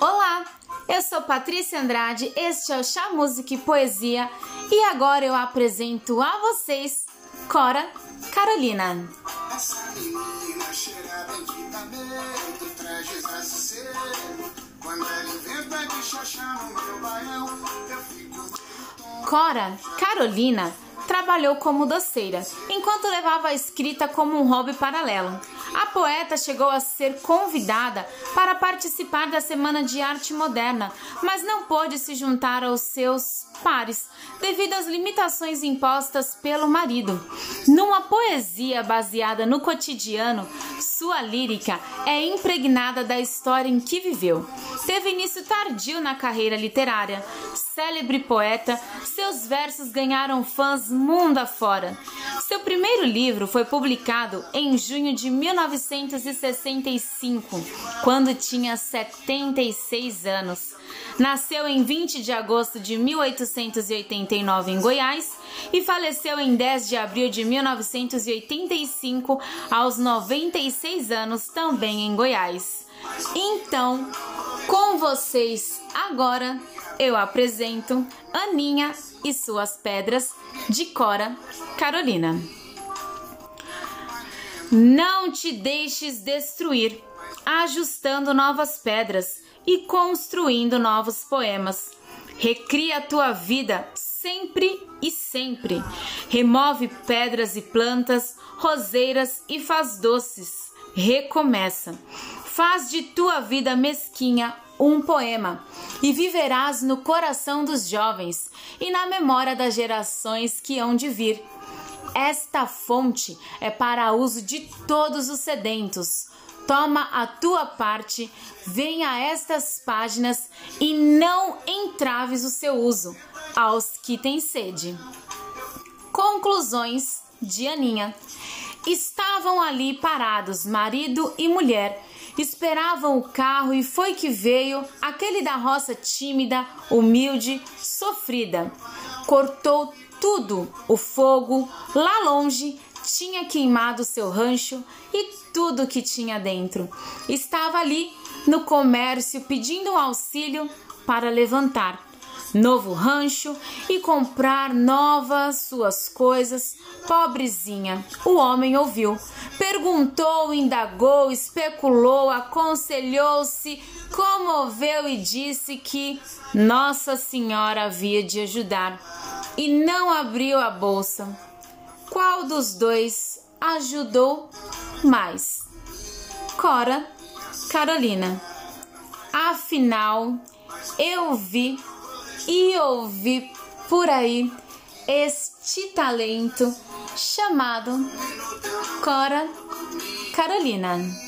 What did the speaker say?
Olá, eu sou Patrícia Andrade, este é o Chá Música e Poesia e agora eu apresento a vocês Cora Carolina. Essa menina cheira bem traz Quando ela inventa de no meu baião, eu fico... Cora Carolina trabalhou como doceira, enquanto levava a escrita como um hobby paralelo. Poeta chegou a ser convidada para participar da Semana de Arte Moderna, mas não pôde se juntar aos seus pares devido às limitações impostas pelo marido. Numa poesia baseada no cotidiano, sua lírica é impregnada da história em que viveu. Teve início tardio na carreira literária. Célebre poeta, seus versos ganharam fãs mundo afora. Seu primeiro livro foi publicado em junho de 1965, quando tinha 76 anos. Nasceu em 20 de agosto de 1889 em Goiás e faleceu em 10 de abril de 1985, aos 96 anos, também em Goiás. Então, com vocês agora eu apresento Aninha e suas pedras de Cora Carolina. Não te deixes destruir, ajustando novas pedras e construindo novos poemas. Recria a tua vida sempre e sempre. Remove pedras e plantas, roseiras e faz doces. Recomeça. Faz de tua vida mesquinha um poema e viverás no coração dos jovens e na memória das gerações que hão de vir. Esta fonte é para uso de todos os sedentos. Toma a tua parte, venha a estas páginas e não entraves o seu uso aos que têm sede. Conclusões de Aninha. Estavam ali parados marido e mulher esperavam o carro e foi que veio aquele da roça tímida, humilde, sofrida. Cortou tudo o fogo lá longe tinha queimado seu rancho e tudo que tinha dentro. Estava ali no comércio pedindo auxílio para levantar novo rancho e comprar novas suas coisas. Pobrezinha, o homem ouviu, perguntou, indagou, especulou, aconselhou-se, comoveu e disse que Nossa Senhora havia de ajudar e não abriu a bolsa. Qual dos dois ajudou mais? Cora Carolina. Afinal, eu vi e ouvi por aí este talento chamado Cora Carolina.